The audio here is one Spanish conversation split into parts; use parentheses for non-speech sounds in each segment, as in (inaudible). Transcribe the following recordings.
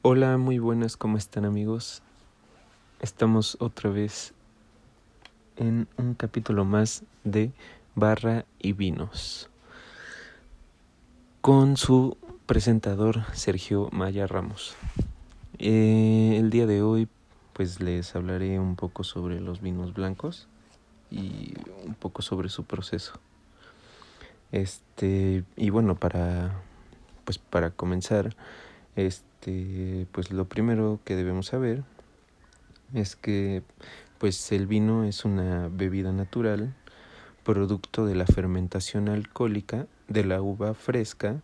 Hola, muy buenas, ¿cómo están amigos? Estamos otra vez en un capítulo más de Barra y Vinos con su presentador Sergio Maya Ramos. Eh, el día de hoy pues les hablaré un poco sobre los vinos blancos y un poco sobre su proceso. Este, y bueno, para pues para comenzar, este, pues lo primero que debemos saber es que pues el vino es una bebida natural producto de la fermentación alcohólica de la uva fresca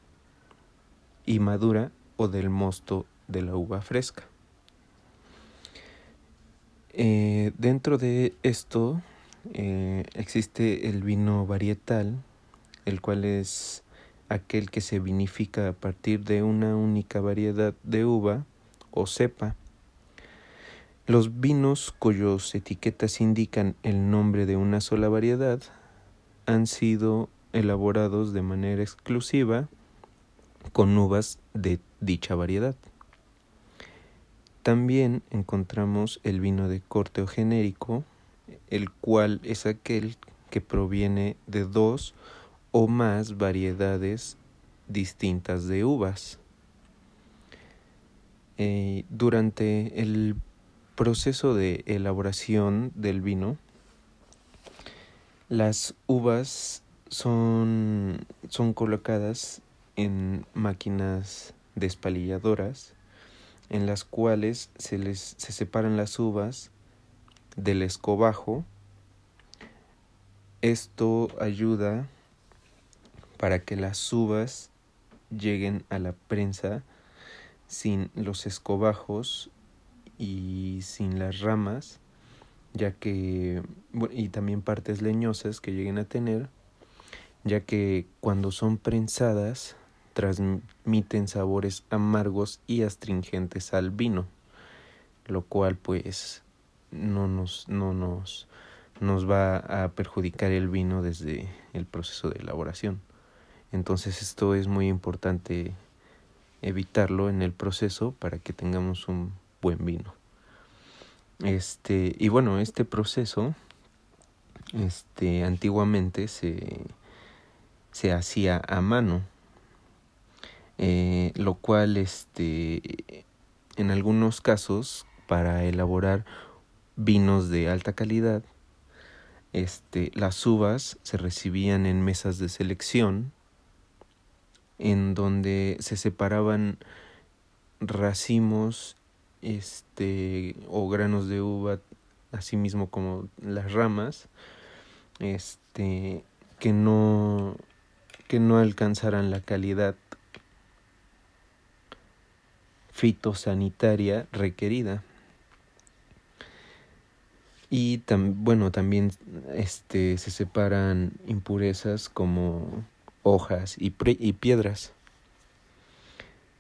y madura o del mosto de la uva fresca. Eh, dentro de esto eh, existe el vino varietal, el cual es aquel que se vinifica a partir de una única variedad de uva o cepa. Los vinos cuyos etiquetas indican el nombre de una sola variedad han sido elaborados de manera exclusiva con uvas de dicha variedad. También encontramos el vino de corte o genérico, el cual es aquel que proviene de dos o más variedades distintas de uvas. Eh, durante el proceso de elaboración del vino, las uvas son, son colocadas en máquinas despalilladoras en las cuales se les se separan las uvas del escobajo. Esto ayuda para que las uvas lleguen a la prensa sin los escobajos y sin las ramas, ya que y también partes leñosas que lleguen a tener, ya que cuando son prensadas transmiten sabores amargos y astringentes al vino, lo cual pues no nos no nos nos va a perjudicar el vino desde el proceso de elaboración. Entonces esto es muy importante evitarlo en el proceso para que tengamos un buen vino. Este, y bueno, este proceso este antiguamente se se hacía a mano. Eh, lo cual este en algunos casos para elaborar vinos de alta calidad este las uvas se recibían en mesas de selección en donde se separaban racimos este o granos de uva así mismo como las ramas este que no que no alcanzaran la calidad fitosanitaria requerida. Y bueno también este se separan impurezas como hojas y, y piedras.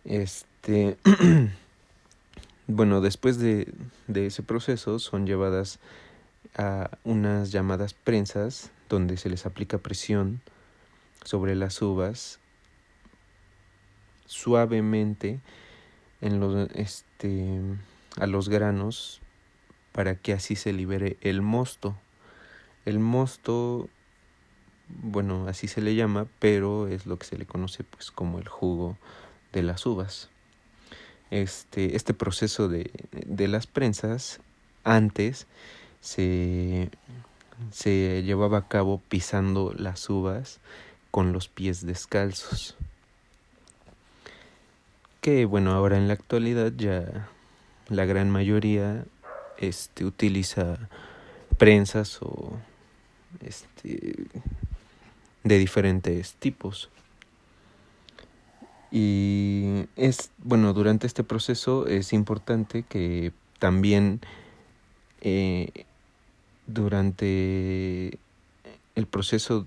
Este, (clears throat) bueno, después de, de ese proceso son llevadas a unas llamadas prensas donde se les aplica presión sobre las uvas suavemente en los este a los granos para que así se libere el mosto. El mosto bueno, así se le llama, pero es lo que se le conoce pues como el jugo de las uvas. Este, este proceso de, de las prensas antes se, se llevaba a cabo pisando las uvas con los pies descalzos. Que bueno, ahora en la actualidad ya la gran mayoría este, utiliza prensas o este, de diferentes tipos. Y es, bueno, durante este proceso es importante que también eh, durante el proceso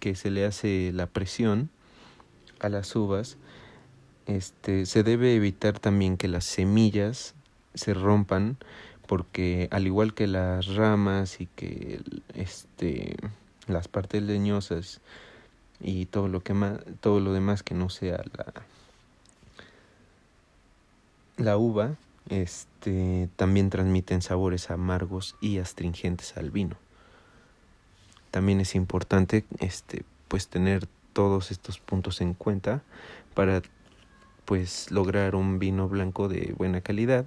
que se le hace la presión a las uvas, este, se debe evitar también que las semillas se rompan porque al igual que las ramas y que este las partes leñosas y todo lo que más, todo lo demás que no sea la la uva este, también transmiten sabores amargos y astringentes al vino. También es importante este, pues tener todos estos puntos en cuenta para pues lograr un vino blanco de buena calidad.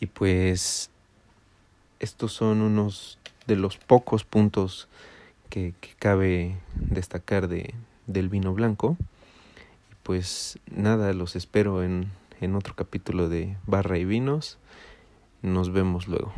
Y pues estos son unos de los pocos puntos que, cabe destacar de, del vino blanco. Y pues nada, los espero en, en otro capítulo de Barra y Vinos. Nos vemos luego.